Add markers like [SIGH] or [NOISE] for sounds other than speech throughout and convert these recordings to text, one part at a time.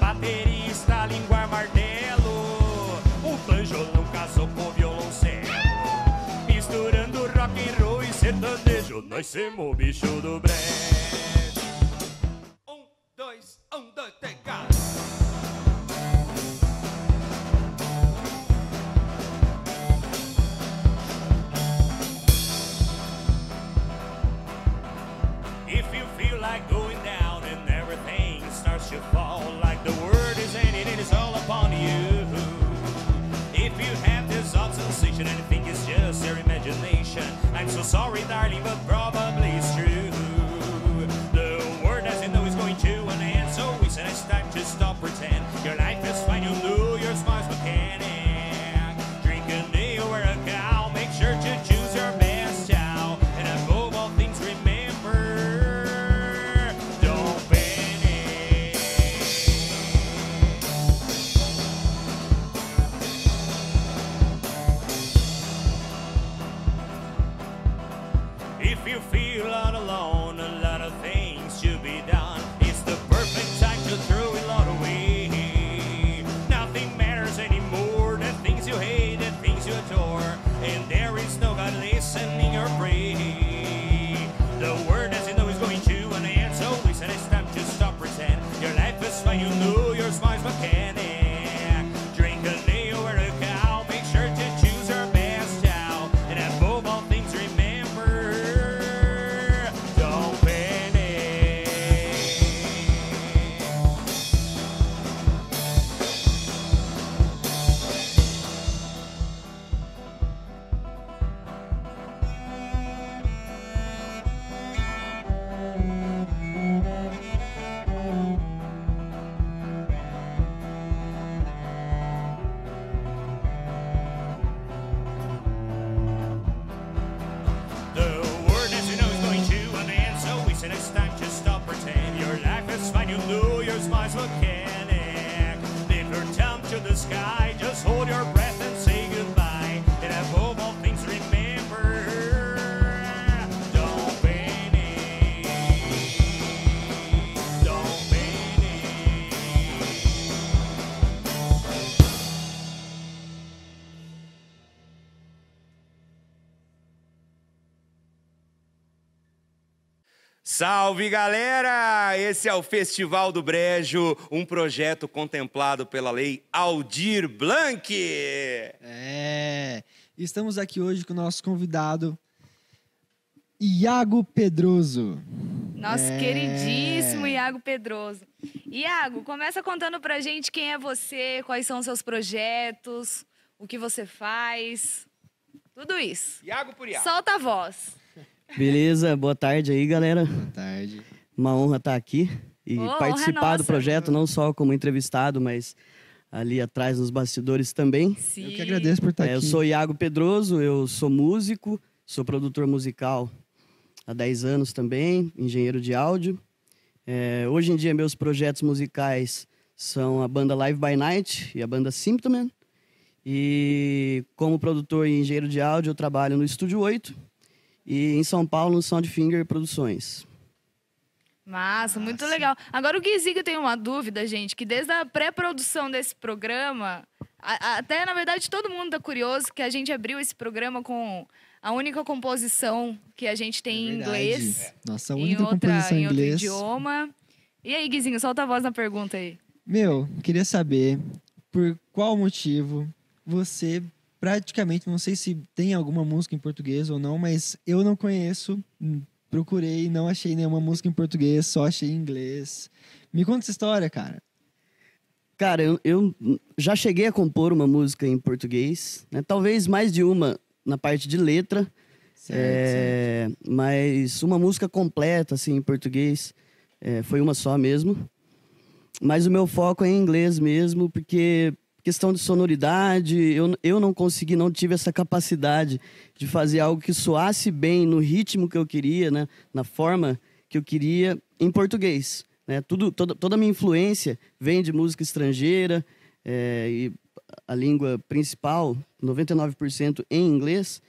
baterista, língua martelo. O banjolão casou com o violoncelo. Misturando rock and roll e sertanejo, nós somos o bicho do brejo. I'm so sorry, darling, but probably Salve galera! Esse é o Festival do Brejo, um projeto contemplado pela lei Aldir Blanc. É, estamos aqui hoje com o nosso convidado, Iago Pedroso. Nosso É. queridíssimo Iago Pedroso. Iago, começa contando pra gente quem é você, quais são os seus projetos, o que você faz, tudo isso. Iago por Iago. Solta a voz. Beleza, boa tarde aí, galera. Boa tarde. Uma honra estar aqui e honra participar do projeto, não só como entrevistado, mas ali atrás nos bastidores também. Sim. Eu que agradeço por estar É, eu aqui. sou Iago Pedroso, eu sou músico, sou produtor musical há 10 anos também, engenheiro de áudio. É, hoje em dia, meus projetos musicais são a banda Live by Night e a banda Symptoman. E como produtor e engenheiro de áudio, eu trabalho no Estúdio 8 e em São Paulo no Soundfinger Produções. Massa, muito legal. Agora o Guiziga tem uma dúvida, gente, que desde a pré-produção desse programa, a- a- até na verdade todo mundo tá curioso que a gente abriu esse programa com a única composição que a gente tem em É Verdade. inglês, Nossa em única outra, composição em em outro inglês. idioma. E aí, Guizinho, solta a voz na pergunta aí. Meu, queria saber por qual motivo você praticamente, não sei se tem alguma música em português ou não, mas eu não conheço, hum, procurei, não achei nenhuma música em português, só achei em inglês. Me conta essa história, cara. Cara, eu, eu já cheguei a compor uma música em português, né? talvez mais de uma na parte de letra, Certo, é, mas uma música completa assim em português é, foi uma só mesmo. Mas o meu foco é em inglês mesmo, porque questão de sonoridade, eu, eu não consegui, não tive essa capacidade de fazer algo que soasse bem no ritmo que eu queria, né? na forma que eu queria em português. Né? Tudo, toda, toda a minha influência vem de música estrangeira é, e a língua principal, 99% em inglês.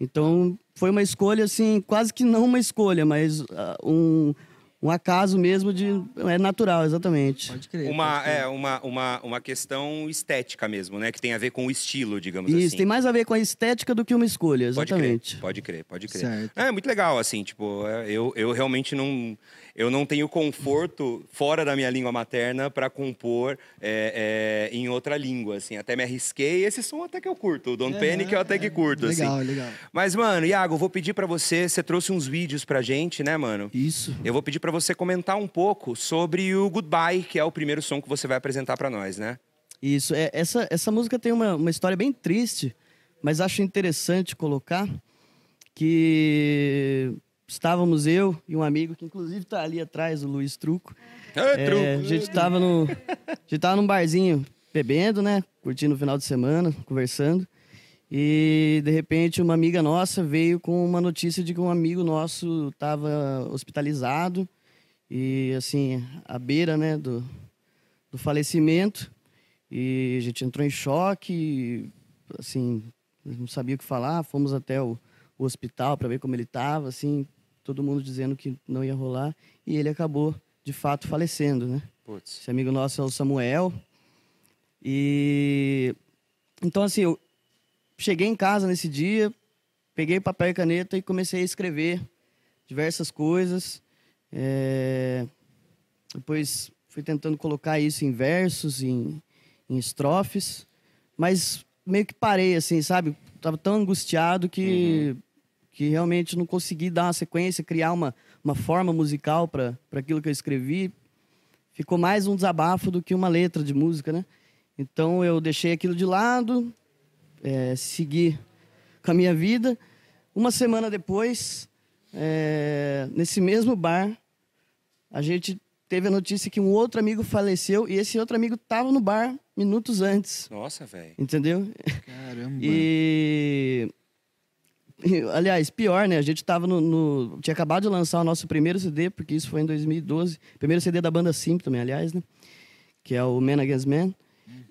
Então, foi uma escolha, assim, quase que não uma escolha, mas ah, um, um acaso mesmo de. É natural, exatamente. Pode crer. Uma, pode crer. é, uma, uma, uma questão estética mesmo, né? Que tem a ver com o estilo, digamos Isso, assim. tem mais a ver com a estética do que uma escolha, Pode exatamente. crer, pode crer, pode crer. Certo. É muito legal, assim, tipo, é, eu, eu realmente não. Eu não tenho conforto fora da minha língua materna para compor é, é, em outra língua, assim. Até me arrisquei. Esse som até que eu curto. O Don't Panic eu até que curto, Legal, assim. legal. Mas, mano, Iago, eu vou pedir para você. Você trouxe uns vídeos pra gente, né, mano? Isso. Eu vou pedir para você comentar um pouco sobre o Goodbye, que é o primeiro som que você vai apresentar para nós, né? Isso. É, essa, essa música tem uma, uma história bem triste, mas acho interessante colocar que estávamos eu e um amigo, que inclusive está ali atrás, o Luiz Truco. É, a gente estava no, a gente tava num barzinho bebendo, né? Curtindo o final de semana, conversando. E de repente uma amiga nossa veio com uma notícia de que um amigo nosso estava hospitalizado e assim à beira, né, do, do falecimento. E a gente entrou em choque, assim não sabia o que falar. Fomos até o, o hospital para ver como ele estava, assim todo mundo dizendo que não ia rolar e ele acabou de fato falecendo, né? Putz. Esse amigo nosso é o Samuel. E então assim, eu cheguei em casa nesse dia, peguei papel e caneta e comecei a escrever diversas coisas. É, Depois fui tentando colocar isso em versos, em, em estrofes, mas meio que parei assim, sabe? Tava tão angustiado que que realmente não consegui dar uma sequência, criar uma, uma forma musical para aquilo que eu escrevi. Ficou mais um desabafo do que uma letra de música, né? Então eu deixei aquilo de lado, é, segui com a minha vida. Uma semana depois, é, nesse mesmo bar, a gente teve a notícia que um outro amigo faleceu e esse outro amigo estava no bar minutos antes, Nossa, velho. entendeu? Caramba. E. Aliás, pior, né? A gente tava no, no- Tinha acabado de lançar o nosso primeiro CD, porque isso foi em 2012. Primeiro CD da banda Sim também, aliás, né? Que é o Man Against Man.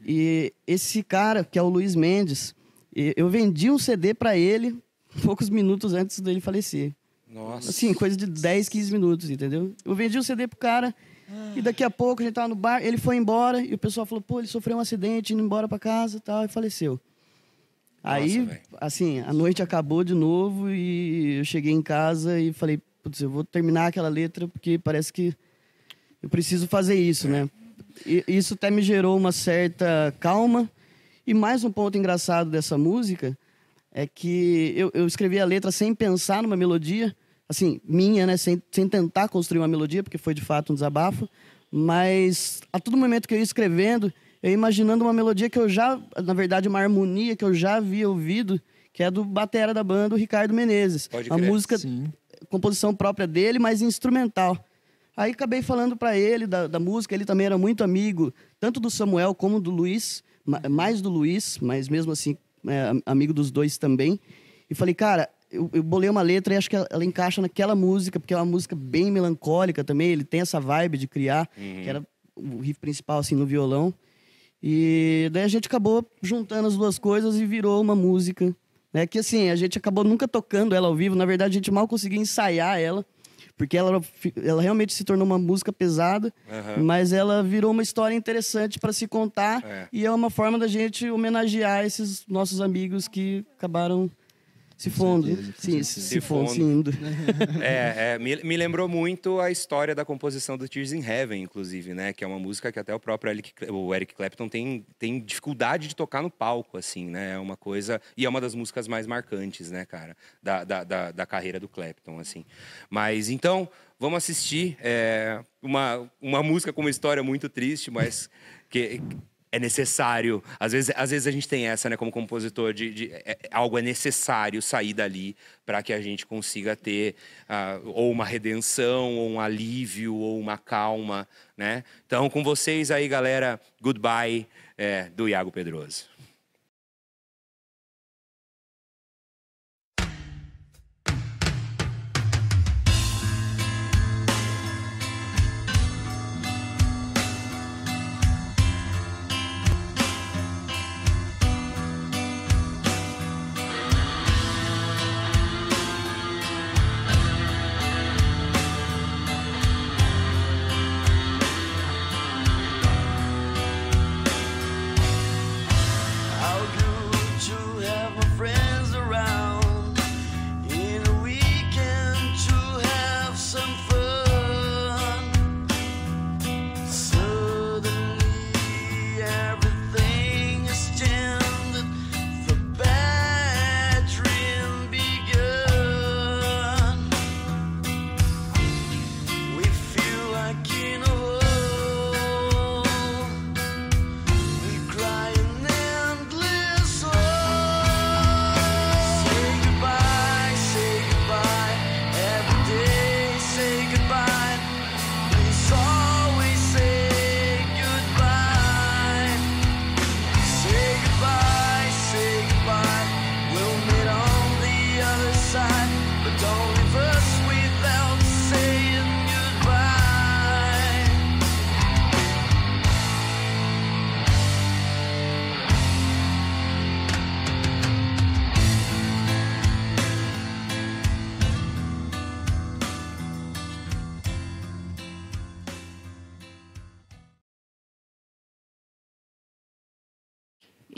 E esse cara, que é o Luiz Mendes, eu vendi um CD pra ele poucos minutos antes dele falecer. Nossa. Assim, coisa de 10, 15 minutos, entendeu? Eu vendi o CD pro cara e daqui a pouco a gente tava no bar, ele foi embora e o pessoal falou, pô, ele sofreu um acidente, indo embora pra casa e tal, e faleceu. Aí, velho. assim, a noite acabou de novo e eu cheguei em casa e falei, putz, eu vou terminar aquela letra porque parece que eu preciso fazer isso, né? E isso até me gerou uma certa calma. E mais um ponto engraçado dessa música é que eu, eu escrevi a letra sem pensar numa melodia, assim, minha, né? Sem, sem tentar construir uma melodia, porque foi de fato um desabafo. Mas a todo momento que eu ia escrevendo, eu imaginando uma melodia que eu já, na verdade, uma harmonia que eu já havia ouvido, que é do batera da banda, o Ricardo Menezes. Pode a crer. música Sim. composição própria dele, mas instrumental. Aí acabei falando para ele da, da música, ele também era muito amigo, tanto do Samuel como do Luiz, ma- mais do Luiz, mas mesmo assim, é, am- amigo dos dois também. E falei, cara, eu, eu bolei uma letra e acho que ela, ela encaixa naquela música, porque é uma música bem melancólica também, ele tem essa vibe de criar, que era o riff principal, assim, no violão. E daí a gente acabou juntando as duas coisas e virou uma música. Né? Que assim, a gente acabou nunca tocando ela ao vivo. Na verdade, a gente mal conseguia ensaiar ela. Porque ela, ela realmente se tornou uma música pesada, Aham. mas ela virou uma história interessante para se contar. É. E é uma forma da gente homenagear esses nossos amigos que acabaram se fundo. Sim, se, Se se fundo. É, é, me, me lembrou muito a história da composição do Tears in Heaven, inclusive, né? Que é uma música que até o próprio Eric, o Eric Clapton tem, tem dificuldade de tocar no palco, assim, né? É uma coisa... E é uma das músicas mais marcantes, né, cara? Da, da, da, da carreira do Clapton, assim. Mas, então, vamos assistir é, uma, uma música com uma história muito triste, mas que... É necessário. Às vezes, às vezes a gente tem essa, né, como compositor, de, de- é- é- algo é necessário sair dali para que a gente consiga ter ah, ou uma redenção, ou um alívio, ou uma calma, né? Então, com vocês aí, galera, Goodbye, é, do Iago Pedroso.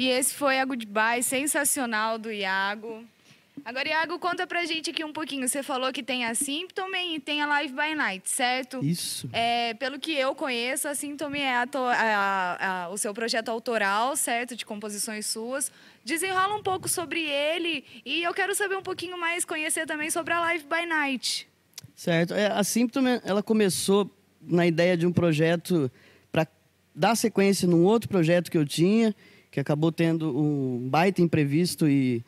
E esse foi a Goodbye sensacional do Iago. Agora, Iago, conta pra gente aqui um pouquinho. Você falou que tem a Symptom e tem a Live by Night, certo? Isso. É, pelo que eu conheço, a Symptom é a a- a- o seu projeto autoral, certo? De composições suas. Desenrola um pouco sobre ele e eu quero saber um pouquinho mais, conhecer também sobre a Live by Night. Certo. É, a Symptom, ela começou na ideia de um projeto para dar sequência num outro projeto que eu tinha, que acabou tendo um baita imprevisto e,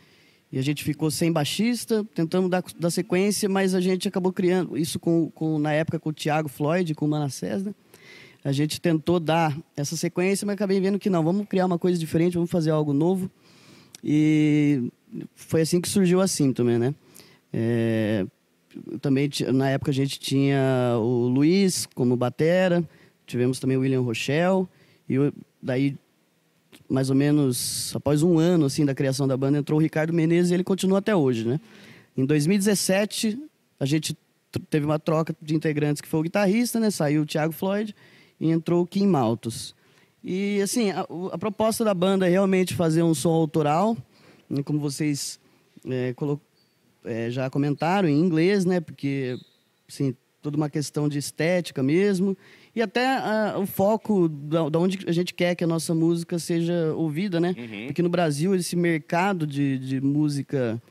e a gente ficou sem baixista, tentamos dar, dar sequência, mas a gente acabou criando isso com, com na época com o Thiago Floyd, com o Manassés, né? A gente tentou dar essa sequência, mas acabei vendo que não, vamos criar uma coisa diferente, vamos fazer algo novo. E foi assim que surgiu a Symptom, né? É, também na época a gente tinha o Luiz como batera, tivemos também o William Rochelle e o- daí mais ou menos após um ano assim da criação da banda entrou o Ricardo Menezes e ele continua até hoje, né? Em 2017 a gente teve uma troca de integrantes que foi o guitarrista, né? Saiu o Thiago Floyd e entrou o Kim Maltos. E assim a, a proposta da banda é realmente fazer um som autoral, né? como vocês é, é, já comentaram em inglês, né? Porque, assim, toda uma questão de estética mesmo. E até ah, o foco da, da onde a gente quer que a nossa música seja ouvida, né? Porque no Brasil, esse mercado de, de música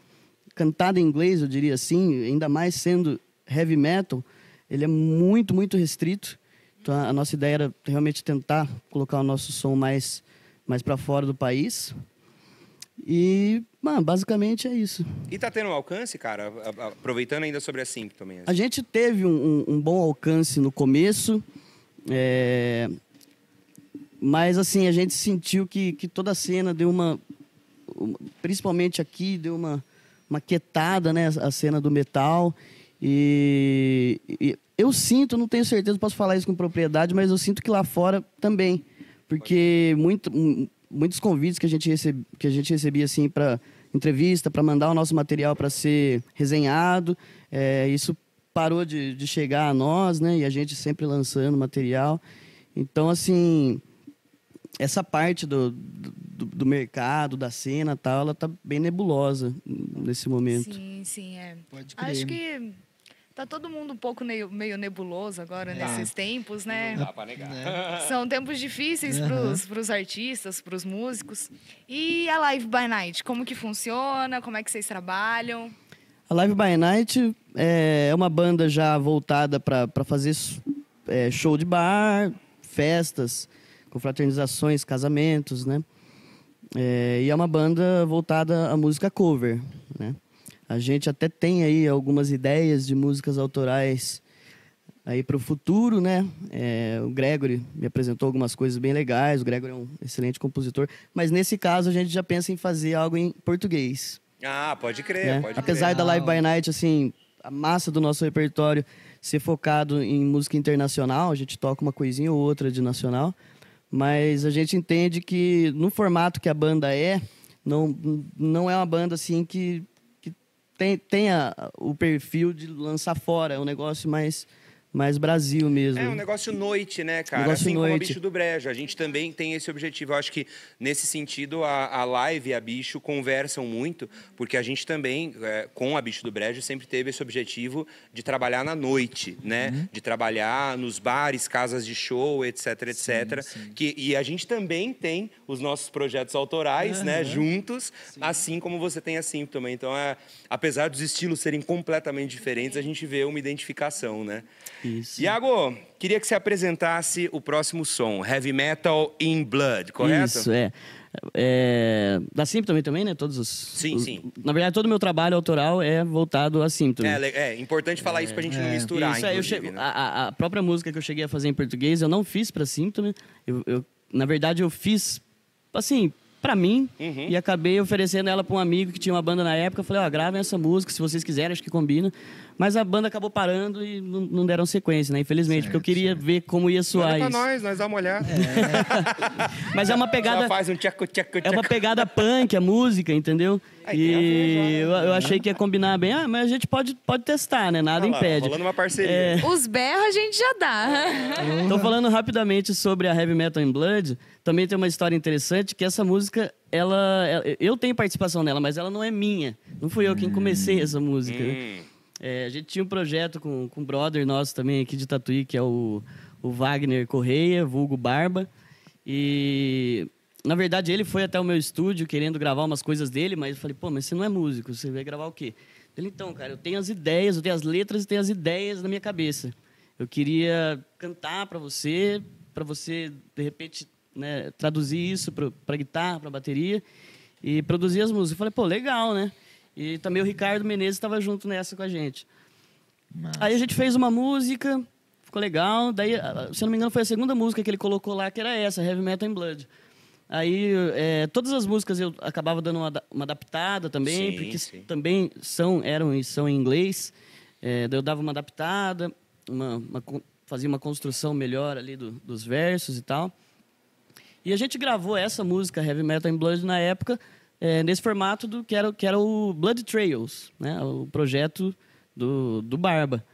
cantada em inglês, eu diria assim, ainda mais sendo heavy metal, ele é muito, muito restrito. Então, a a nossa ideia era realmente tentar colocar o nosso som mais, mais para fora do país. E, mano, basicamente é isso. E tá tendo um alcance, cara? Aproveitando ainda sobre a Simp também. assim. A gente teve um, um- um bom alcance no começo, é, mas assim, a gente sentiu que, que toda a cena deu uma, Principalmente aqui, deu uma, uma quietada, né? A cena do metal. E, e eu sinto, não tenho certeza, posso falar isso com propriedade, mas eu sinto que lá fora também. Porque muito, muitos convites que a gente, recebe, que a gente recebia assim para entrevista, para mandar o nosso material para ser resenhado, é, isso parou de, de chegar a nós, né? E a gente sempre lançando material. Então, assim, essa parte do, do, do mercado, da cena tal, ela tá bem nebulosa nesse momento. Sim, sim, é. Pode crer. Acho que tá todo mundo um pouco meio, meio nebuloso agora É. nesses tempos, né? Não dá pra negar. [LAUGHS] São tempos difíceis Aham. para os artistas, para os músicos. E a Live by Night, como que funciona? Como é que vocês trabalham? A Live by Night é uma banda já voltada para fazer é, show de bar, festas, confraternizações, casamentos, né? É, e é uma banda voltada à música cover, né? A gente até tem aí algumas ideias de músicas autorais aí para o futuro, né? É, o Gregory me apresentou algumas coisas bem legais. O Gregory é um excelente compositor, mas nesse caso a gente já pensa em fazer algo em português. Ah, pode crer, né? pode Apesar crer. da Live by Night, assim, a massa do nosso repertório ser focado em música internacional, a gente toca uma coisinha ou outra de nacional, mas a gente entende que no formato que a banda é, não, não é uma banda assim que, que tem, tenha o perfil de lançar fora, é um negócio mais, mais Brasil mesmo. É um negócio noite, né, cara? Negócio assim como a noite. Bicho do Brejo. A gente também tem esse objetivo. Eu acho que, nesse sentido, a, a Live e a Bicho conversam muito, porque a gente também, é, com a Bicho do Brejo, sempre teve esse objetivo de trabalhar na noite, né? Uhum. De trabalhar nos bares, casas de show, etc, etc. Que, e a gente também tem os nossos projetos autorais, né, juntos, assim como você tem a Sim também. Então, é, apesar dos estilos serem completamente diferentes, a gente vê uma identificação, né? Isso. Iago, queria que você apresentasse o próximo som, Heavy Metal in Blood, correto? Isso, é. é da Symptom também, né? Todos os. Sim, os- sim. Na verdade, todo o meu trabalho autoral é voltado a Symptom. É, é importante falar isso pra gente não misturar, Isso, é, eu che- né? a, a- própria música que eu cheguei a fazer em português, eu não fiz pra Symptom. Eu, eu- na verdade, eu fiz, assim, pra mim. Uhum. E acabei oferecendo ela pra um amigo que tinha uma banda na época. Eu falei, ó, gravem essa música, se vocês quiserem, acho que combina. Mas a banda acabou parando e não, não deram sequência, né? Infelizmente, porque eu queria ver como ia soar Manda pra isso. nós, nós damos uma olhada. [LAUGHS] Mas é uma pegada... Faz um tchaco, tchaco, É uma tchaco. pegada punk, a música, entendeu? Aí E eu, eu achei que ia combinar bem. Ah, mas a gente pode, pode testar, né? Nada Olha lá, impede. Rolando uma parceria. É. Os berros a gente já dá. [LAUGHS] Então, falando rapidamente sobre a Heavy Metal in Blood, também tem uma história interessante que essa música ela, ela- eu tenho participação nela, mas ela não é minha. Não fui eu quem comecei essa música. Hum, É, a gente tinha um projeto com, com um brother nosso também aqui de Tatuí, que é o, o Wagner Correia, vulgo Barba. E, na verdade, ele foi até o meu estúdio querendo gravar umas coisas dele, mas eu falei, pô, mas você não é músico, você vai gravar o quê? Ele, então, cara, eu tenho as ideias, eu tenho as letras e tenho as ideias na minha cabeça. Eu queria cantar para você, para você, de repente, né, traduzir isso para guitarra, para bateria e produzir as músicas. Eu falei, pô, legal, né? E também o Ricardo Menezes estava junto nessa com a gente. Massa. Aí a gente fez uma música, ficou legal. Daí, se eu não me engano, foi a segunda música que ele colocou lá, que era essa, Heavy Metal in Blood. Aí, é, todas as músicas eu acabava dando uma, uma adaptada também, Sim, porque sim. também são, eram e são em inglês. É, daí eu dava uma adaptada, uma, uma fazia uma construção melhor ali do- dos versos e tal. E a gente gravou essa música, Heavy Metal in Blood, na época, é, nesse formato do que era, que era o Blood Trails, né? o projeto do, do Barba.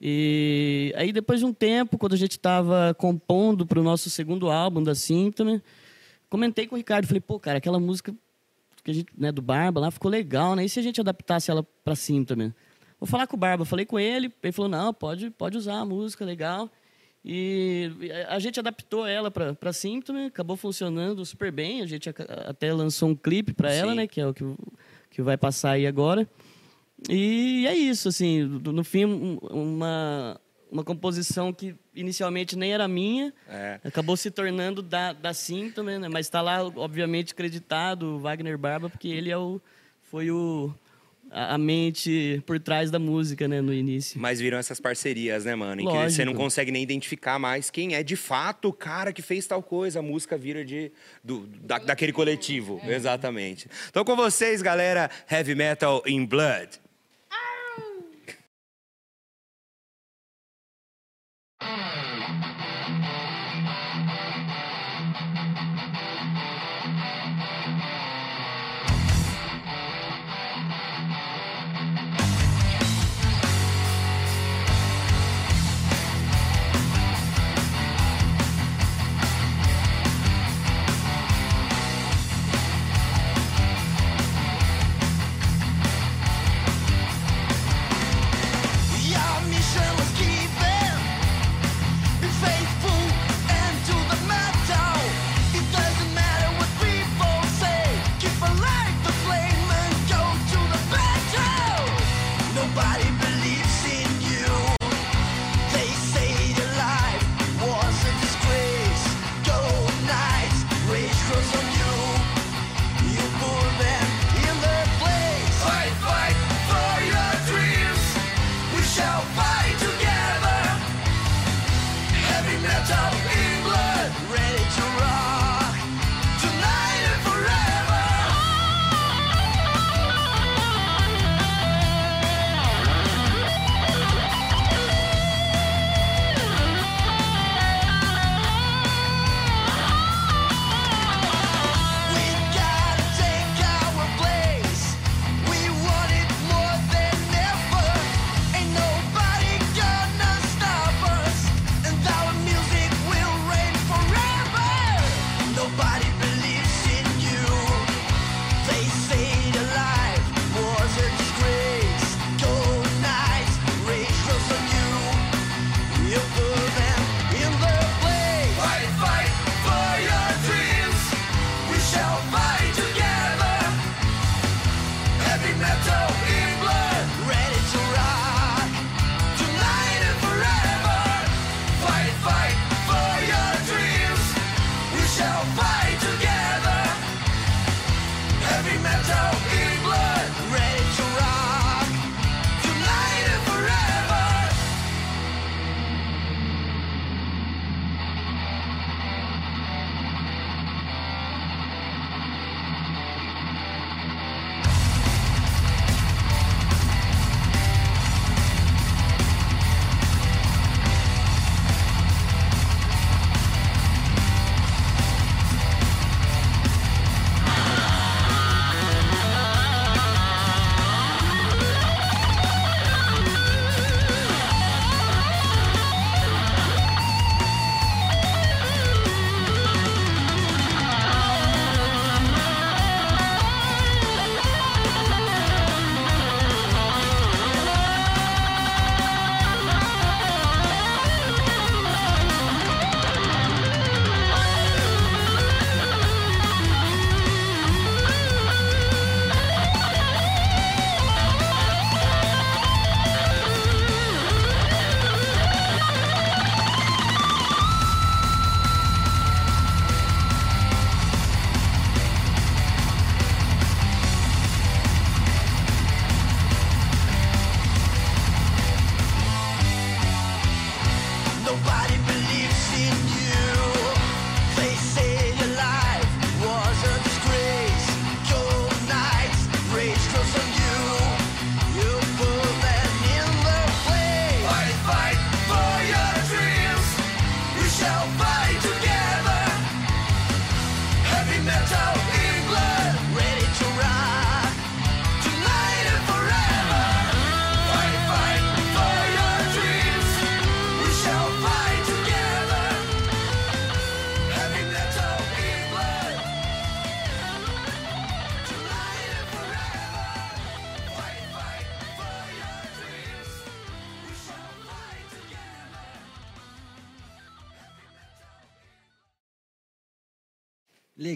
E aí, depois de um tempo, quando a gente estava compondo para o nosso segundo álbum da Symptom, comentei com o Ricardo, falei, pô, cara, aquela música que a gente, né, do Barba lá ficou legal, né? E se a gente adaptasse ela para Symptom? Vou falar com o Barba, falei com ele, ele falou, não, pode, pode usar a música, legal. E a gente adaptou ela para Symptom, acabou funcionando super bem. A gente até lançou um clipe para ela, né? Que é o que, que vai passar aí agora. E é isso, assim, no fim, um- uma, uma composição que inicialmente nem era minha, É. acabou se tornando da, da Symptom, né? Mas está lá, obviamente, creditado o Wagner Barba, porque ele é o, foi o, a, mente por trás da música, né, no início. Mas viram essas parcerias, né, mano? Em que Lógico. você não consegue nem identificar mais quem é de fato o cara que fez tal coisa. A música vira de, do, da- daquele coletivo. Exatamente. Então, com vocês, galera, Heavy Metal in Blood.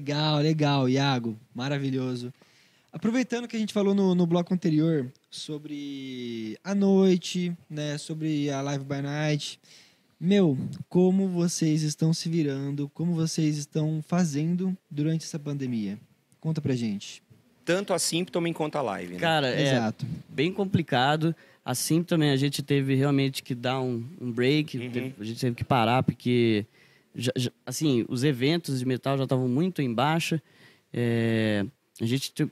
Legal, legal, Iago. Maravilhoso. Aproveitando que a gente falou no, no bloco anterior sobre a noite, né? Sobre a Live by Night. Meu, como vocês estão se virando? Como vocês estão fazendo durante essa pandemia? Conta pra gente. Tanto a Symptom quanto a live, né? Cara, é Exato. bem complicado. Assim também a gente teve realmente que dar um, um break, Uhum. teve- a gente teve que parar porque já- já- assim os eventos de metal já estavam muito em baixa. É, a gente te-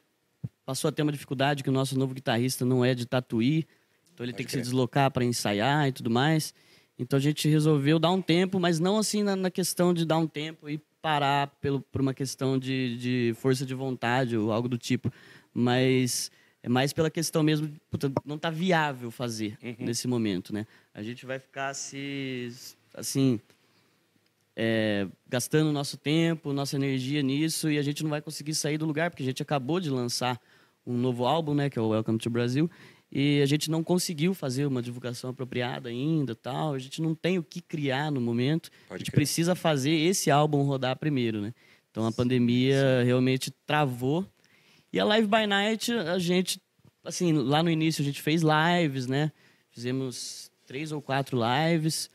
passou a ter uma dificuldade que o nosso novo guitarrista não é de Tatuí, então ele Pode tem que crer. se deslocar para ensaiar e tudo mais. Então a gente resolveu dar um tempo, mas não assim na, na questão de dar um tempo e parar pelo, por uma questão de, de força de vontade ou algo do tipo, mas é mais pela questão mesmo, de, puta, não tá viável fazer Uhum. nesse momento, né? A gente vai ficar se, assim, é, gastando nosso tempo, nossa energia nisso e a gente não vai conseguir sair do lugar porque a gente acabou de lançar um novo álbum, né, que é o Welcome to Brasil, e a gente não conseguiu fazer uma divulgação apropriada ainda, tal. A gente não tem o que criar no momento. a Pode gente crer. precisa fazer esse álbum rodar primeiro, né? Então a pandemia realmente travou. E a Live by Night, a gente, assim, lá no início a gente fez lives, né? Fizemos três ou quatro lives.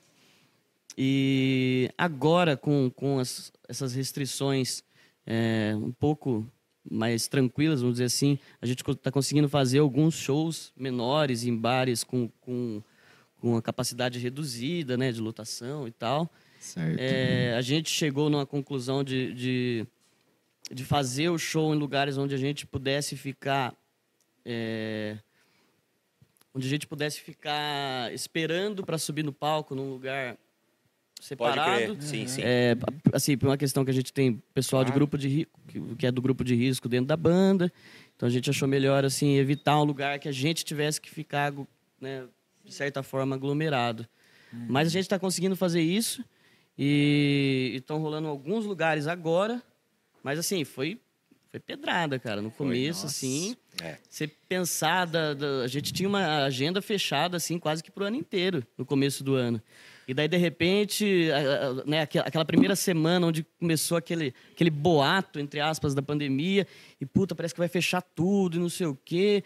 E agora, com, com as- essas restrições é, um pouco mais tranquilas, vamos dizer assim, a gente está conseguindo fazer alguns shows menores em bares com, com, com a capacidade reduzida, né? De lotação e tal. Certo. É, a gente chegou numa conclusão de, de, de fazer o show em lugares onde a gente pudesse ficar. é, onde a gente pudesse ficar esperando para subir no palco num lugar separado. crer. Sim, sim. É, assim, por uma questão que a gente tem pessoal de Claro. grupo de ri- que- é do grupo de risco dentro da banda. Então a gente achou melhor assim evitar um lugar que a gente tivesse que ficar, né, de certa forma aglomerado. Mas a gente está conseguindo fazer isso e estão rolando alguns lugares agora. Mas assim, foi foi pedrada, cara, no começo nossa. assim. É. Você pensar, da, da- a gente tinha uma agenda fechada, assim, quase que pro ano inteiro, no começo do ano. E daí, de repente, a- a- né, aquela, primeira semana onde começou aquele, aquele boato, entre aspas, da pandemia, e puta, parece que vai fechar tudo e não sei o quê.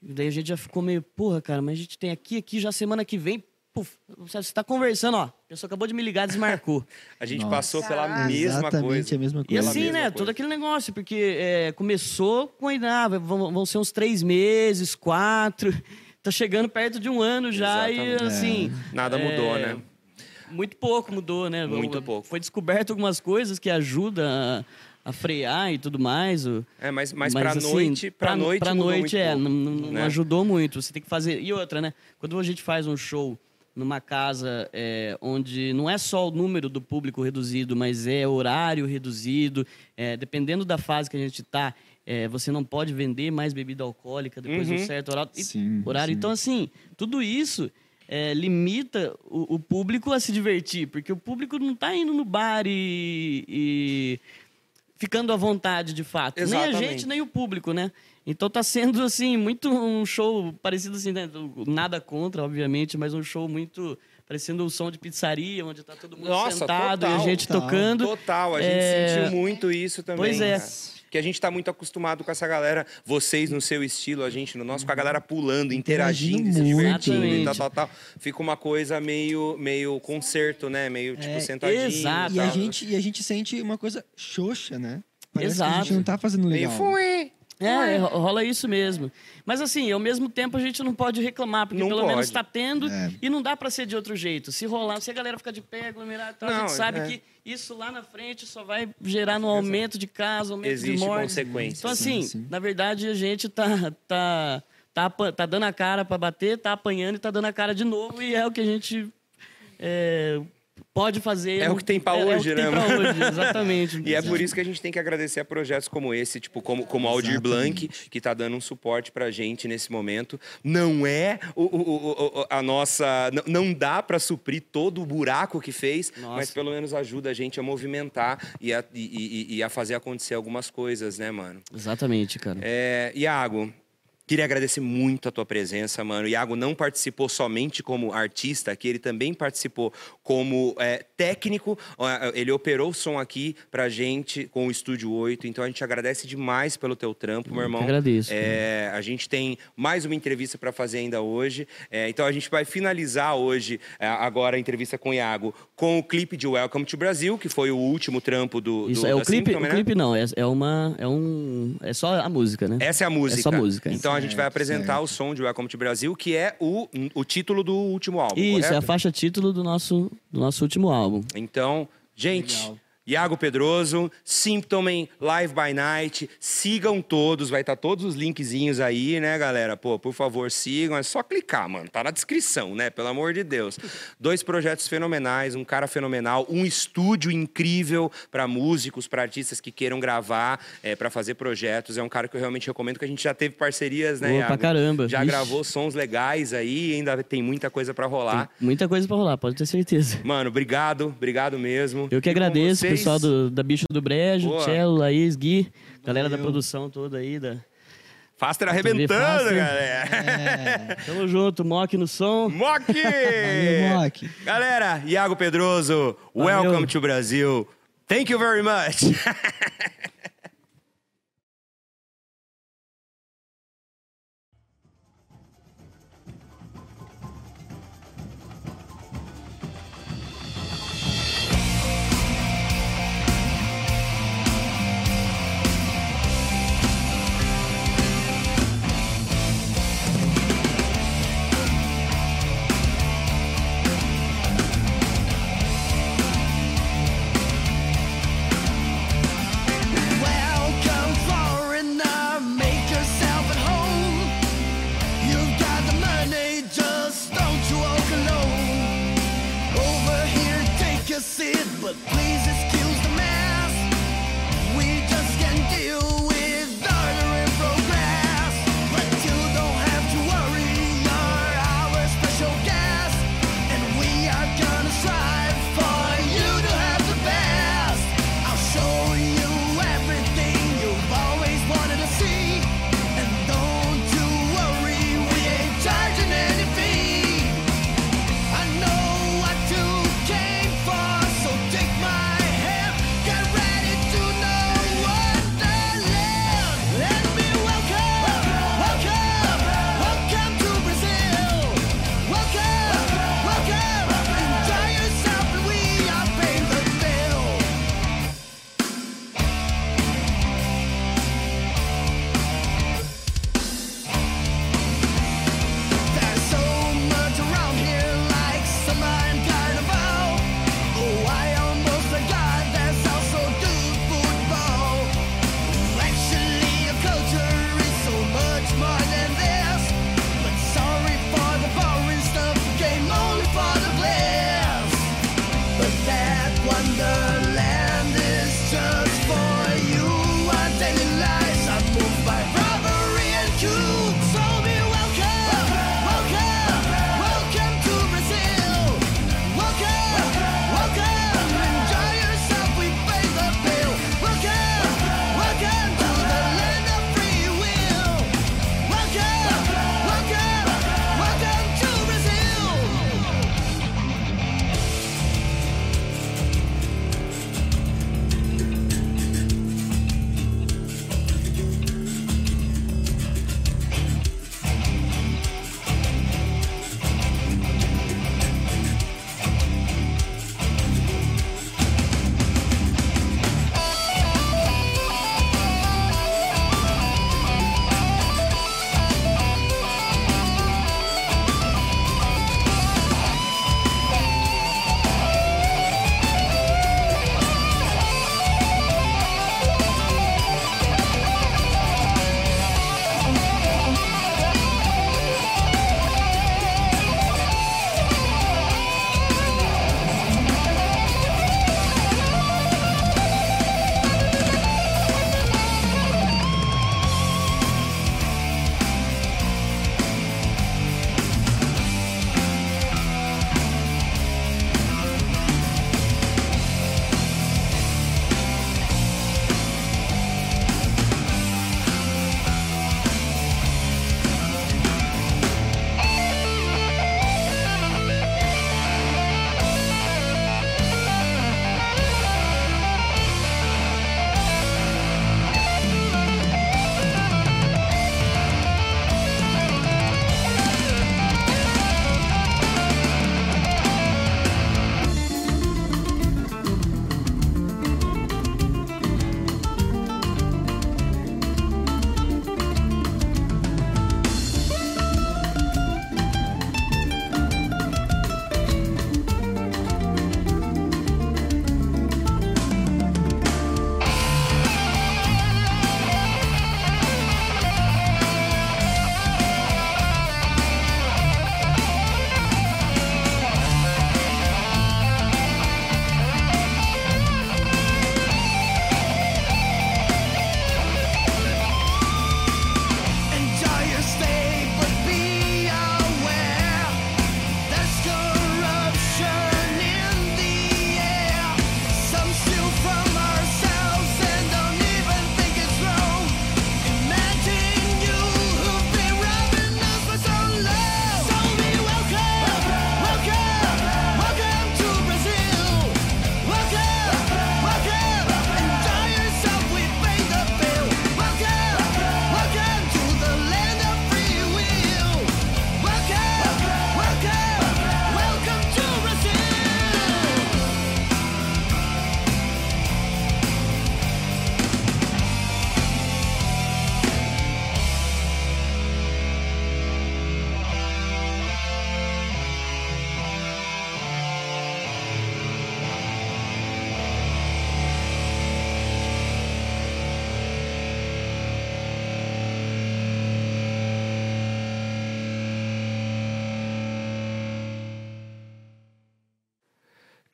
E daí a gente já ficou meio, porra, cara, mas a gente tem aqui, aqui, já semana que vem, puf, você está conversando, ó, a pessoa acabou de me ligar, desmarcou. A gente Nossa. passou pela Caraca. mesma Exatamente coisa. a mesma E coisa. Pela assim, né? coisa. Todo aquele negócio, porque é, começou com ah, vão, vão ser uns três meses, quatro. [LAUGHS] Tá chegando perto de um ano já Exatamente. e assim. Nada é, mudou, né? Muito pouco mudou, né? Muito pouco. Foi descoberto algumas coisas que ajudam a, a frear e tudo mais. o- É, mas, mas, pra assim, noite, pra, noite pra mudou noite muito é, pouco, não, não- não né? ajudou muito. Você tem que fazer. E outra, né? Quando a gente faz um show numa casa é, onde não é só o número do público reduzido, mas é horário reduzido, é, dependendo da fase que a gente tá, é, você não pode vender mais bebida alcoólica depois de Uhum. um certo horário. Sim, horário. sim. Então, assim, tudo isso é, limita o, o público a se divertir, porque o público não está indo no bar e, e ficando à vontade de fato. Nem a Exatamente. gente, nem o público, né? Então tá sendo, assim, muito um show parecido assim, né? Nada contra, obviamente, mas um show muito parecendo um som de pizzaria, onde tá todo mundo Nossa, sentado e a total, gente total. tocando. Total, a gente É, sentiu muito isso também. pois é. cara. Porque a gente tá muito acostumado com essa galera, vocês no seu estilo, a gente no nosso, com a galera pulando, interagindo, se divertindo e tal, tal, tal. Fica uma coisa meio, meio concerto, né? Meio tipo É, sentadinho. exato. e a, gente, e a gente sente uma coisa xoxa, né? Parece que a Exato. gente não tá fazendo Meio legal. fui. É, ro- rola isso mesmo. Mas assim, ao mesmo tempo a gente não pode reclamar, porque Não pelo menos pode. está tendo É. e não dá para ser de outro jeito. Se rolar, se a galera ficar de pé, aglomerar, tal, a Não, gente sabe é. que isso lá na frente só vai gerar no aumento de casos, aumento de Existe mortes. consequência. Então assim, Sim, sim. na verdade a gente tá tá tá, tá dando a cara para bater, tá apanhando e tá dando a cara de novo e é o que a gente é, pode fazer. É o que tem pra É- é o hoje, que tem né, pra hoje, exatamente. [LAUGHS] E é por isso que a gente tem que agradecer a projetos como esse, tipo, como, como o Aldir Exatamente. Blanc, que tá dando um suporte pra gente nesse momento. Não é o, o- o- a nossa. Não dá pra suprir todo o buraco que fez, Nossa. mas pelo menos ajuda a gente a movimentar e a, e- e- e a fazer acontecer algumas coisas, né, mano? Exatamente, cara. É, Iago, Queria agradecer muito a tua presença, mano. O Iago não participou somente como artista aqui, ele também participou como é, técnico. Ele operou o som aqui pra gente com o Estúdio 8. Então a gente agradece demais pelo teu trampo, meu Eu irmão. que agradeço. É, a gente tem mais uma entrevista para fazer ainda hoje. É, então a gente vai finalizar hoje, é, agora a entrevista com o Iago, com o clipe de Welcome to Brasil, que foi o último trampo do. Isso do é o clipe, o né? clipe não, é, é uma é um é só a música, né? Essa é a música. É só música. Então a gente vai apresentar certo. o som de Welcome to Brasil, que é o, o título do último álbum. Isso, é a correto? faixa título do nosso do nosso último álbum. Então, gente, Legal. Iago Pedroso, Symptomen, Live by Night, sigam todos, vai estar todos os linkzinhos aí, né, galera? Pô, por favor, sigam, é só clicar, mano, tá na descrição, né? Pelo amor de Deus. Dois projetos fenomenais, um cara fenomenal, um estúdio incrível para músicos, para artistas que queiram gravar, é, para fazer projetos. É um cara que eu realmente recomendo, que a gente já teve parcerias, né, Ô, Iago? pra caramba. Já Vixe. gravou sons legais aí, ainda tem muita coisa para rolar. Tem muita coisa pra rolar, pode ter certeza. Mano, obrigado, obrigado mesmo. Eu que E agradeço, vocês- pessoal do, da Bicho do Brejo, Boa. Cello, Laís, Gui, galera da Valeu. produção toda aí. Da... Faster arrebentando, Faster. galera. É. Tamo junto, Mock no som. Mock! Mock. Galera, Iago Pedroso, Valeu. welcome to Brasil. Thank you very much. [LAUGHS] but please excuse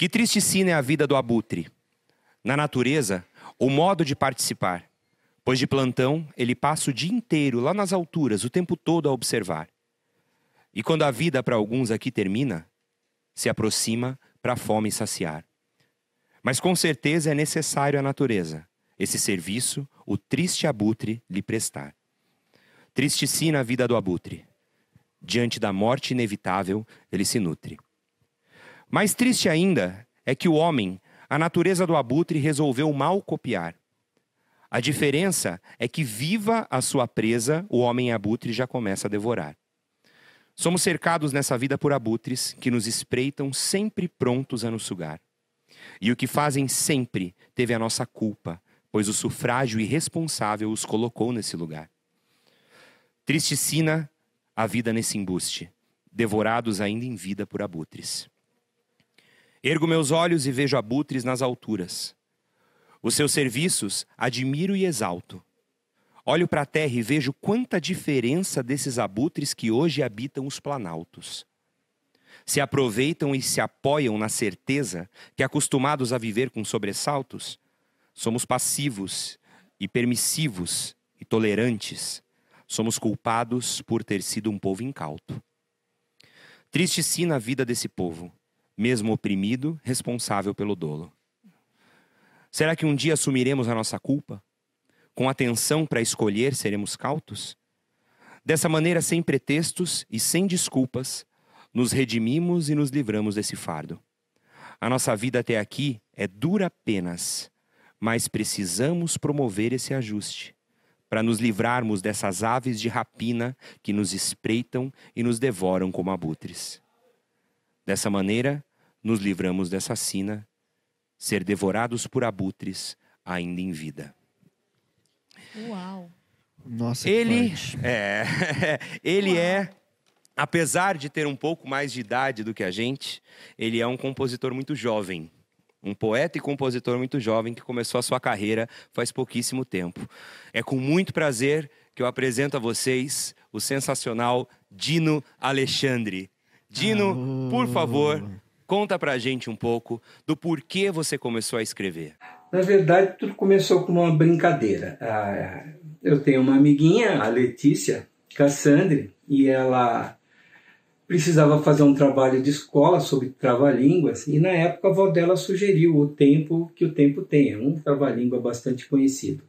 Que triste sina é a vida do abutre. Na natureza, o modo de participar, pois de plantão ele passa o dia inteiro lá nas alturas, o tempo todo a observar. E quando a vida para alguns aqui termina, se aproxima para a fome saciar. Mas com certeza é necessário à natureza esse serviço, o triste abutre lhe prestar. Triste sim a vida do abutre. Diante da morte inevitável, ele se nutre. Mais triste ainda é que o homem, a natureza do abutre, resolveu mal copiar. A diferença é que, viva a sua presa, o homem abutre já começa a devorar. Somos cercados nessa vida por abutres que nos espreitam sempre prontos a nos sugar. E o que fazem sempre teve a nossa culpa, pois o sufrágio irresponsável os colocou nesse lugar. Triste sina a vida nesse embuste, devorados ainda em vida por abutres. Ergo meus olhos e vejo abutres nas alturas. Os seus serviços admiro e exalto. Olho para a terra e vejo quanta diferença desses abutres que hoje habitam os planaltos. Se aproveitam e se apoiam na certeza que, acostumados a viver com sobressaltos, somos passivos e permissivos e tolerantes, somos culpados por ter sido um povo incauto. Triste sim na vida desse povo mesmo oprimido, responsável pelo dolo. Será que um dia assumiremos a nossa culpa? Com atenção para escolher, seremos cautos? Dessa maneira, sem pretextos e sem desculpas, nos redimimos e nos livramos desse fardo. A nossa vida até aqui é dura apenas, mas precisamos promover esse ajuste para nos livrarmos dessas aves de rapina que nos espreitam e nos devoram como abutres. Dessa maneira, nos livramos dessa sina, ser devorados por abutres ainda em vida. Uau! Nossa, Ele é, [LAUGHS] ele é, apesar de ter um pouco mais de idade do que a gente, ele é um compositor muito jovem. Um poeta e compositor muito jovem que começou a sua carreira faz pouquíssimo tempo. É com muito prazer que eu apresento a vocês o sensacional Dino Alexandre. Dino, por favor, conta pra gente um pouco do porquê você começou a escrever. Na verdade, tudo começou com uma brincadeira. Ah, Eu tenho uma amiguinha, a Letícia Cassandre, e ela precisava fazer um trabalho de escola sobre trava-línguas, e na época a avó dela sugeriu o tempo que o tempo tem, é um trava-língua bastante conhecido.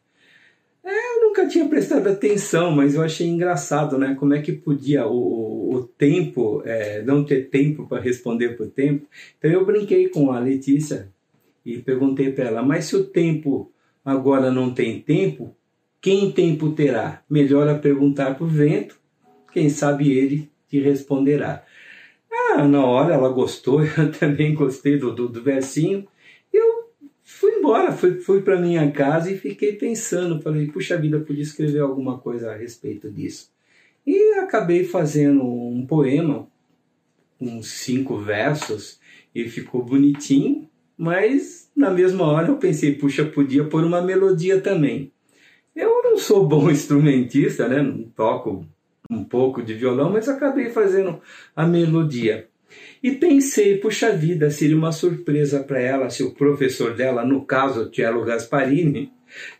É, Eu nunca tinha prestado atenção, mas eu achei engraçado, né? Como é que podia o, o, o tempo, é, não ter tempo para responder por tempo. Então eu brinquei com a Letícia e perguntei para ela, mas se o tempo agora não tem tempo, quem tempo terá? Melhor a perguntar para o vento, quem sabe ele te responderá. Ah, na hora ela gostou, [LAUGHS] eu também gostei do, do, do versinho. Fui embora, fui, fui para minha casa e fiquei pensando. Falei, puxa vida, podia escrever alguma coisa a respeito disso. E acabei fazendo um poema, uns cinco versos, e ficou bonitinho, mas na mesma hora eu pensei, puxa, podia pôr uma melodia também. Eu não sou bom [LAUGHS] instrumentista, né? Não toco um pouco de violão, mas acabei fazendo a melodia. E pensei, puxa vida, seria uma surpresa para ela se o professor dela, no caso, Tielo Gasparini,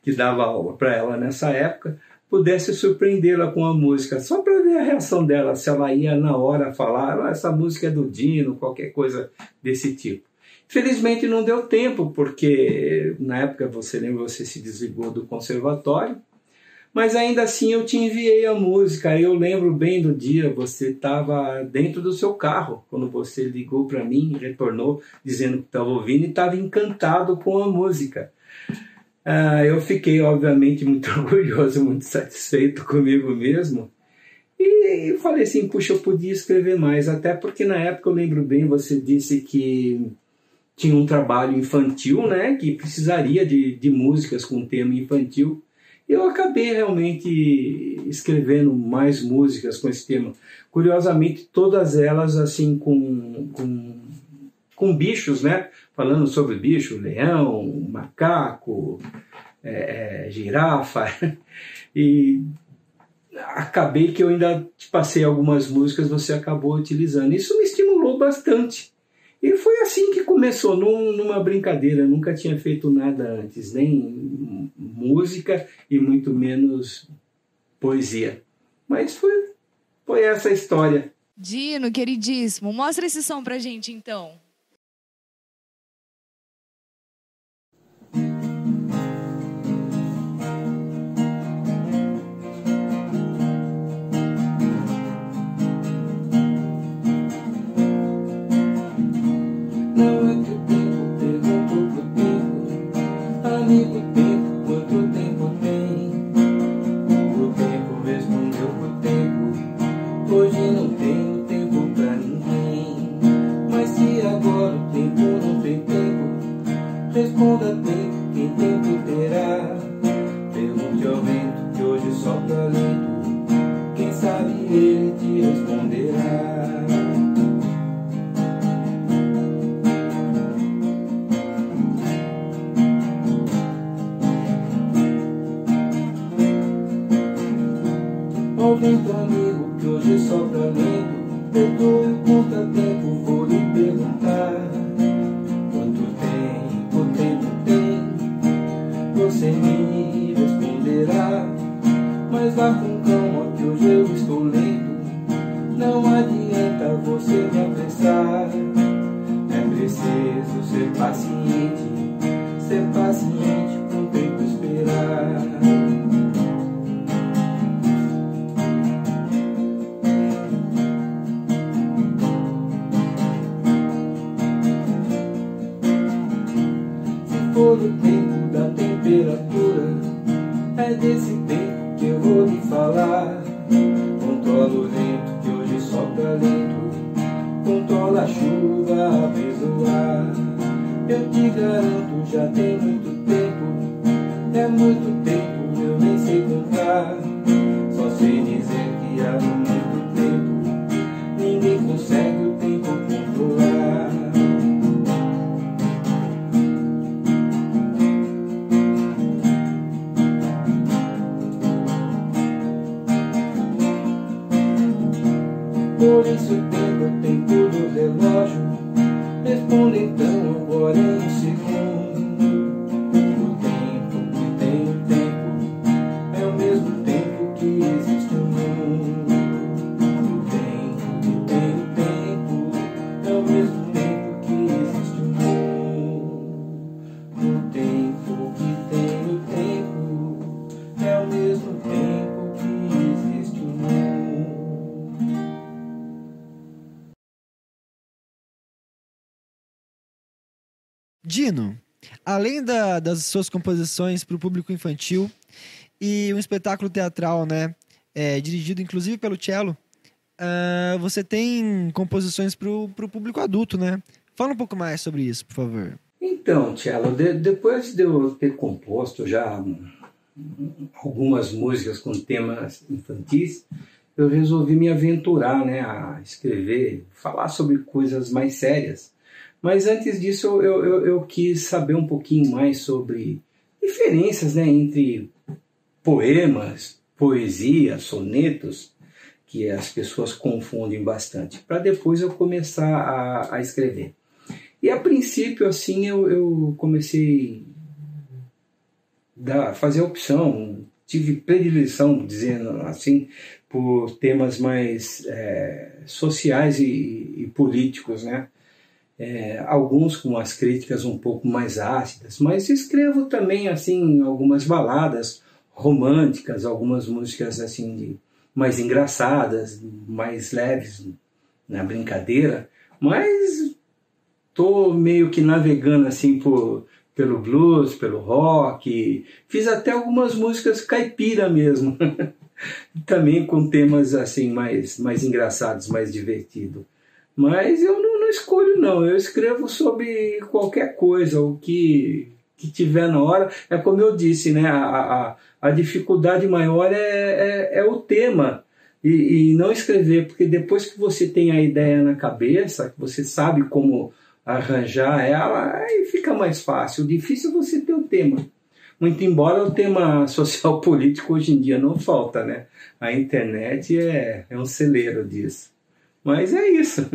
que dava aula para ela nessa época, pudesse surpreendê-la com a música, só para ver a reação dela, se ela ia na hora falar, ah, essa música é do Dino, qualquer coisa desse tipo. Felizmente não deu tempo, porque na época, você lembra, você se desligou do conservatório, mas ainda assim eu te enviei a música. Eu lembro bem do dia, você estava dentro do seu carro, quando você ligou para mim retornou dizendo que estava ouvindo e estava encantado com a música. Ah, eu fiquei, obviamente, muito [LAUGHS] orgulhoso, muito satisfeito comigo mesmo. E eu falei assim, puxa, eu podia escrever mais, até porque na época eu lembro bem, você disse que tinha um trabalho infantil, né, que precisaria de, de músicas com tema infantil. Eu acabei realmente escrevendo mais músicas com esse tema. Curiosamente, todas elas assim com, com, com bichos, né? Falando sobre bicho, leão, macaco, é, é, girafa. [LAUGHS] E acabei que eu ainda te passei algumas músicas, você acabou utilizando. Isso me estimulou bastante. E foi assim que começou, num, numa brincadeira. Eu nunca tinha feito nada antes, nem música e muito menos poesia. Mas foi, foi essa a história. Dino, queridíssimo, mostra esse som pra gente então. Tempo, quem tempo terá? Pergunte ao vento que hoje sopra lento, quem sabe ele te responderá. Ó vento amigo que hoje sopra lento Perdoe paciente Ser paciente da- das suas composições para o público infantil e um espetáculo teatral, né, é, dirigido inclusive pelo Cello, ah, você tem composições para o público adulto, né? Fala um pouco mais sobre isso, por favor. Então, Tchelo, de- depois de eu ter composto já algumas músicas com temas infantis, eu resolvi me aventurar né, a escrever, falar sobre coisas mais sérias. Mas antes disso, eu, eu, eu- quis saber um pouquinho mais sobre diferenças né, entre poemas, poesia, sonetos, que as pessoas confundem bastante, para depois eu começar a, a escrever. E a princípio, assim, eu, eu comecei a fazer opção, tive predileção, dizendo assim, por temas mais é, sociais e, e políticos, né? É, alguns com as críticas um pouco mais ácidas, mas escrevo também assim algumas baladas românticas, algumas músicas assim de, mais engraçadas, mais leves na brincadeira, mas tô meio que navegando assim por, pelo blues, pelo rock, fiz até algumas músicas caipira mesmo, [LAUGHS] também com temas assim mais, mais engraçados, mais divertidos. Mas eu não escolho não, eu escrevo sobre qualquer coisa, o que, que tiver na hora. É como eu disse, né? A, a, a dificuldade maior é, é, é o tema. E, e não escrever, porque depois que você tem a ideia na cabeça, que você sabe como arranjar ela, aí fica mais fácil. O difícil é você ter o tema. Muito embora o tema [LAUGHS] social político hoje em dia não falta, né? A internet é, é um celeiro disso. Mas é isso.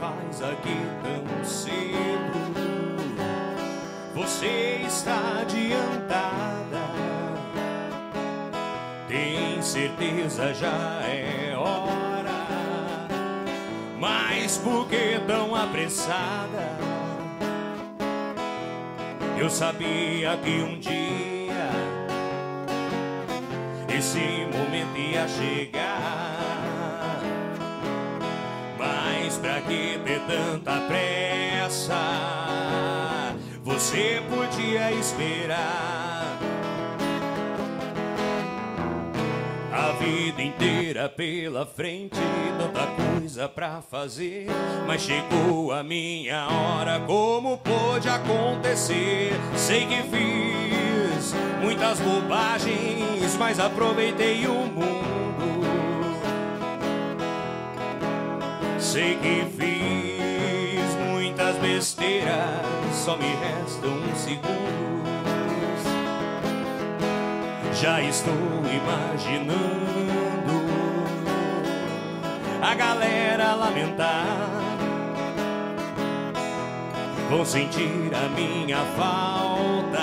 Faz aqui tão cedo? Você está adiantada. Tem certeza já é hora. Mas por que tão apressada? Eu sabia que um dia esse momento ia chegar. Que ter tanta pressa? Você podia esperar. A vida inteira pela frente, tanta coisa pra fazer. Mas chegou a minha hora, como pôde acontecer? Sei que fiz muitas bobagens, mas aproveitei o mundo. Sei que fiz muitas besteiras, só me restam segundos. Já estou imaginando a galera lamentar. Vão sentir a minha falta.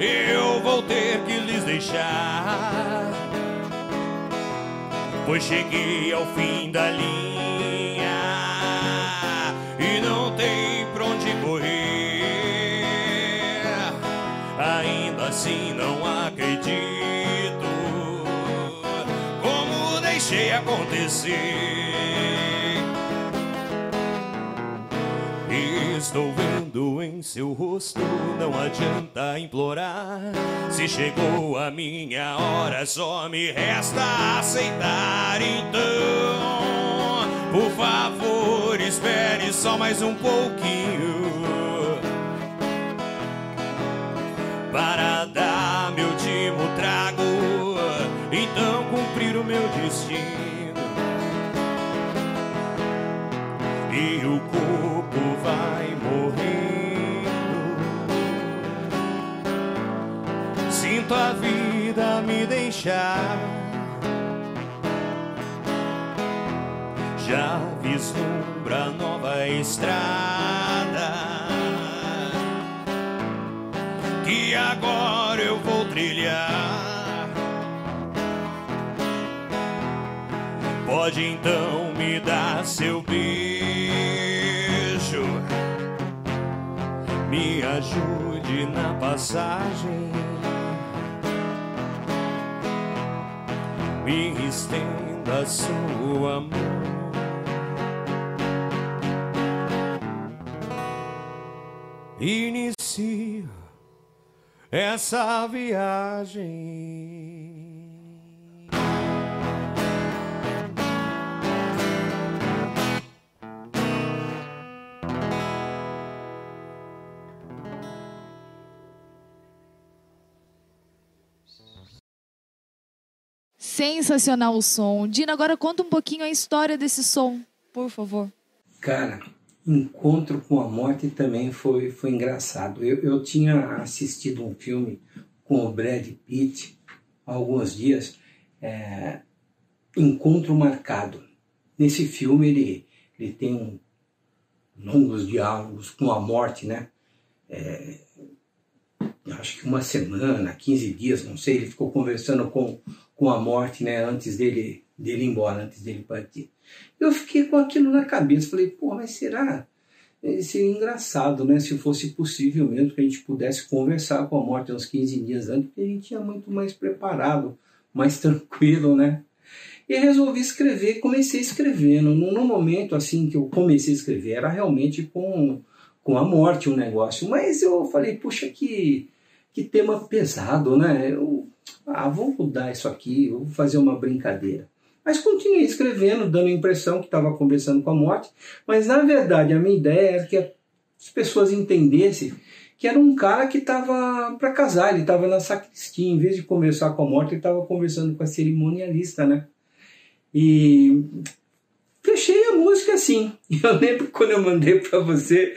Eu vou ter que lhes deixar. Pois cheguei ao fim da linha e não tem pra onde correr. Ainda assim não acredito como deixei acontecer. Estou vendo em seu rosto, não adianta implorar. Se chegou a minha hora, só me resta aceitar. Então, por favor, espere só mais um pouquinho para dar morrendo. Sinto a vida me deixar. Já vislumbra nova estrada que agora eu vou trilhar. Pode então me dar seu beijo, me ajude na passagem, me estenda sua mão. Inicio essa viagem. Sensacional o som. Dina, agora conta um pouquinho a história desse som, por favor. Cara, encontro com a morte também foi, foi engraçado. Eu, eu tinha assistido um filme com o Brad Pitt há alguns dias, é, Encontro Marcado. Nesse filme ele, ele tem longos diálogos com a morte, né? É, acho que uma semana, 15 dias, não sei, ele ficou conversando com, com a morte, né, antes dele, dele ir embora, antes dele partir. Eu fiquei com aquilo na cabeça, falei, pô, mas será? Eh, Seria engraçado, né, se fosse possível mesmo que a gente pudesse conversar com a morte uns 15 dias antes, porque a gente ia muito mais preparado, mais [LAUGHS] tranquilo, né? E resolvi escrever, comecei escrevendo. No, no momento assim que eu comecei a escrever, era realmente com, com a morte um negócio. Mas eu falei, puxa, que, que tema pesado, né? Eu, ah, vou mudar isso aqui, vou fazer uma brincadeira. Mas continuei escrevendo, dando a impressão que estava conversando com a morte. Mas na verdade, a minha ideia era que as pessoas entendessem que era um cara que estava para casar, ele estava na sacristia, em vez de conversar com a morte, ele estava conversando com a cerimonialista, né? E fechei a música assim. [LAUGHS] Eu lembro quando eu mandei para você,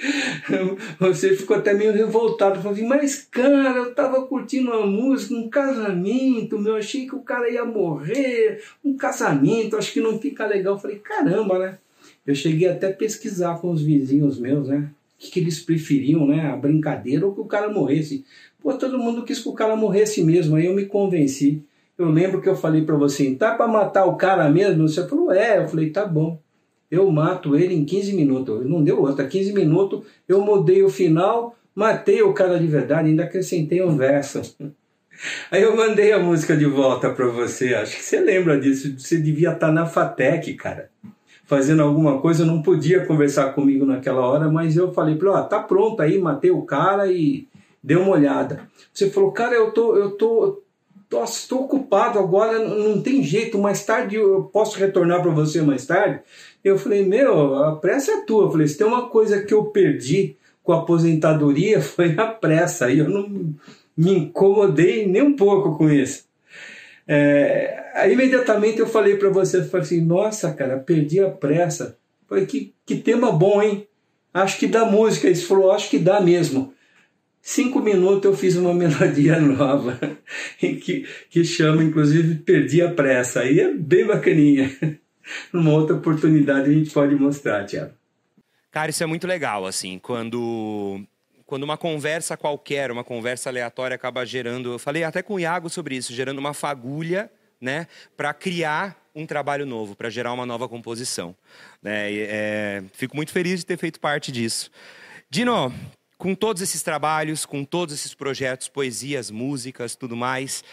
você ficou até meio revoltado. Falou assim, mas cara, eu tava curtindo uma música, um casamento, meu, achei que o cara ia morrer, um casamento, acho que não fica legal. Eu falei, caramba, né? Eu cheguei até a pesquisar com os vizinhos meus, né? O que, que eles preferiam, né? A brincadeira ou que o cara morresse. Pô, todo mundo quis que o cara morresse mesmo. Aí eu me convenci. Eu lembro que eu falei para você, tá para matar o cara mesmo? Você falou, é. Eu falei, tá bom. Eu mato ele em 15 minutos. Não deu outra. 15 minutos, eu mudei o final, matei o cara de verdade, ainda acrescentei um verso. [LAUGHS] Aí eu mandei a música de volta para você. Acho que você lembra disso. Você devia estar na Fatec, cara. Fazendo alguma coisa, não podia conversar comigo naquela hora, mas eu falei para ele, ó, tá pronto aí, matei o cara e deu uma olhada. Você falou, cara, eu tô, eu tô, tô ocupado agora, não tem jeito, mais tarde eu posso retornar para você mais tarde? Eu falei, meu, a pressa é tua. Eu falei, se tem uma coisa que eu perdi com a aposentadoria [LAUGHS] foi a pressa. E eu não me incomodei nem um pouco com isso. É, aí, imediatamente eu falei para você, eu falei assim, nossa, cara, perdi a pressa. Eu falei, que, que tema bom, hein? Acho que dá música. Ele falou, acho que dá mesmo. Cinco minutos eu fiz uma [LAUGHS] melodia nova, que, que chama, inclusive, Perdi a Pressa. Aí é bem bacaninha. [LAUGHS] Numa outra oportunidade a gente pode mostrar, Tiago. Cara, isso é muito legal, assim, quando quando uma conversa qualquer, uma conversa aleatória acaba gerando, eu falei até com o Iago sobre isso, gerando uma fagulha, né, para criar um trabalho novo, para gerar uma nova composição. É, é, fico muito feliz de ter feito parte disso. Dino, com todos esses trabalhos, com todos esses projetos, poesias, músicas, tudo mais,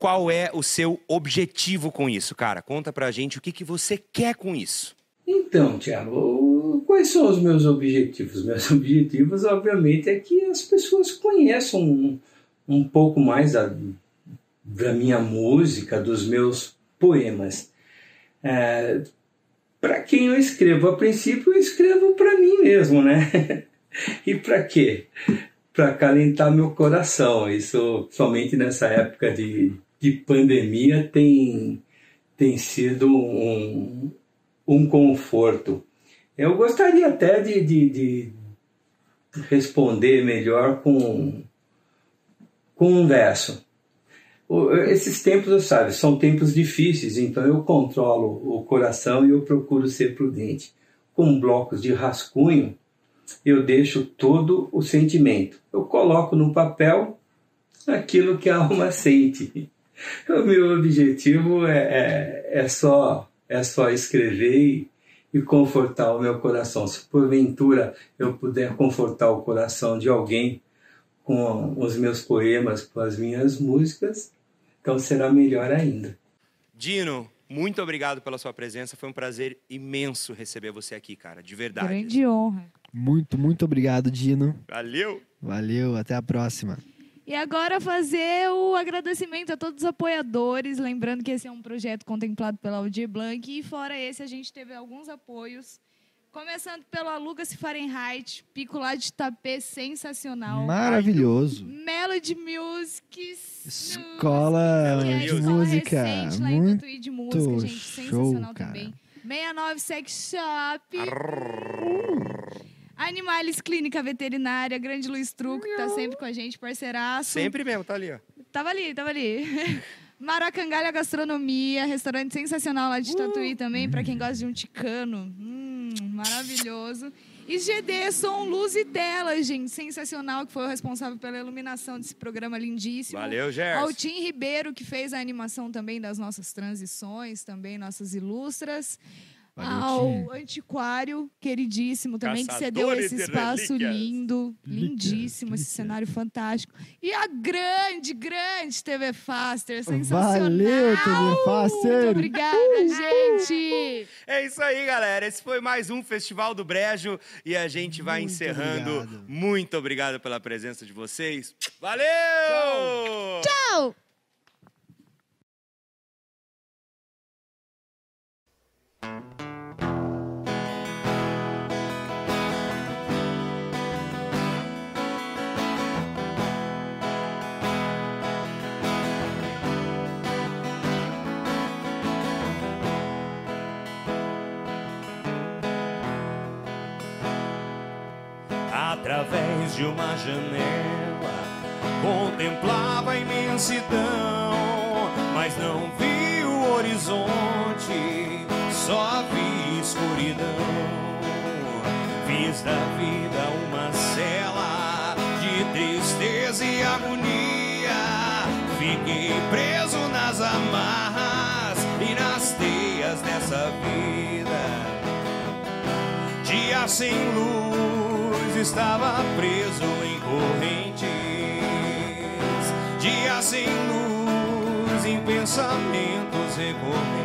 qual é o seu objetivo com isso, cara? Conta pra gente o que, que você quer com isso. Então, Tiago, quais são os meus objetivos? Meus [LAUGHS] objetivos, obviamente, é que as pessoas conheçam um, um pouco mais da, da minha música, dos meus poemas. É, para quem eu escrevo? A princípio, eu escrevo para mim mesmo, né? [LAUGHS] e para quê? Para acalentar meu coração. Isso somente nessa época de, de pandemia tem, tem sido um, um conforto. Eu gostaria até de, de, de responder melhor com, com um verso. Esses tempos, sabe, são tempos difíceis, então eu controlo o coração e eu procuro ser prudente. Com blocos de rascunho, eu deixo todo o sentimento. Eu coloco no papel aquilo que a alma [LAUGHS] sente. O meu objetivo é, é, é só é só escrever e, e confortar o meu coração. Se porventura eu puder confortar o coração de alguém com os meus poemas, com as minhas músicas, então será melhor ainda. Dino, muito obrigado pela sua presença. Foi um prazer imenso receber você aqui, cara, de verdade. Grande honra. Muito, muito obrigado, Dino. Valeu! Valeu, até a próxima. E agora fazer o agradecimento a todos os apoiadores, lembrando que esse é um projeto contemplado pela Aldir Blanc e fora esse a gente teve alguns apoios, começando pelo Lucas Fahrenheit, pico lá de tapê sensacional. Maravilhoso. Melody Music. Escola é de escola música. recente lá em Muito de música, gente, show, sensacional cara. também. 69 Sex Shop. Animales Clínica Veterinária, Grande Luiz Truco, que tá sempre com a gente, parceiraço. Sempre mesmo, tá ali, ó. Tava ali, tava ali. [LAUGHS] Maracangalha Gastronomia, restaurante sensacional lá de Tatuí também, pra quem gosta de um ticano. Hum, maravilhoso. E GD Som, Luz e Tela, gente, sensacional, que foi o responsável pela iluminação desse programa lindíssimo. Valeu, Gerson. Ao Tim Ribeiro, que fez a animação também das nossas transições, também nossas ilustras. Ao Antiquário, queridíssimo também, que cedeu Caçadores esse espaço lindo, lindíssimo, esse cenário fantástico. E a grande, grande TV Faster, sensacional! Valeu, TV Faster! Muito obrigada, gente! É isso aí, galera. Esse foi mais um Festival do Brejo e a gente vai Muito encerrando. obrigado. Muito obrigado pela presença de vocês. Valeu! Tchau! Através de uma janela contemplava a imensidão, mas não vi o horizonte. Só vi escuridão. Fiz da vida uma cela de tristeza e agonia. Fiquei preso nas amarras e nas teias dessa vida. Dia sem luz, estava preso em correntes. Dia sem luz, em pensamentos recorrentes.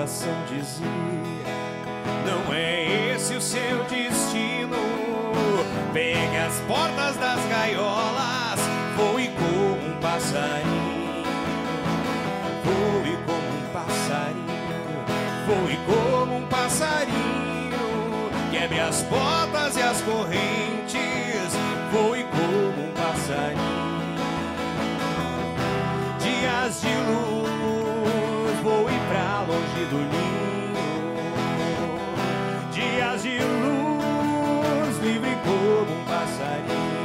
Coração dizia: Não é esse o seu destino. Pegue as portas das gaiolas, voe como um passarinho. Voe como um passarinho, voe como um passarinho. Quebre as portas e as correntes, voe como um passarinho dias de luz, do ninho. Dias de luz, livre como um passarinho.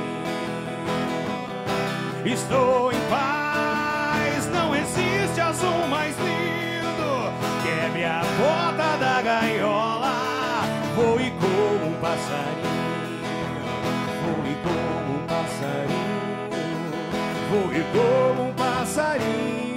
Estou em paz, não existe azul mais lindo. Quebre a porta da gaiola, voe como um passarinho. Voe como um passarinho. Voe como um passarinho.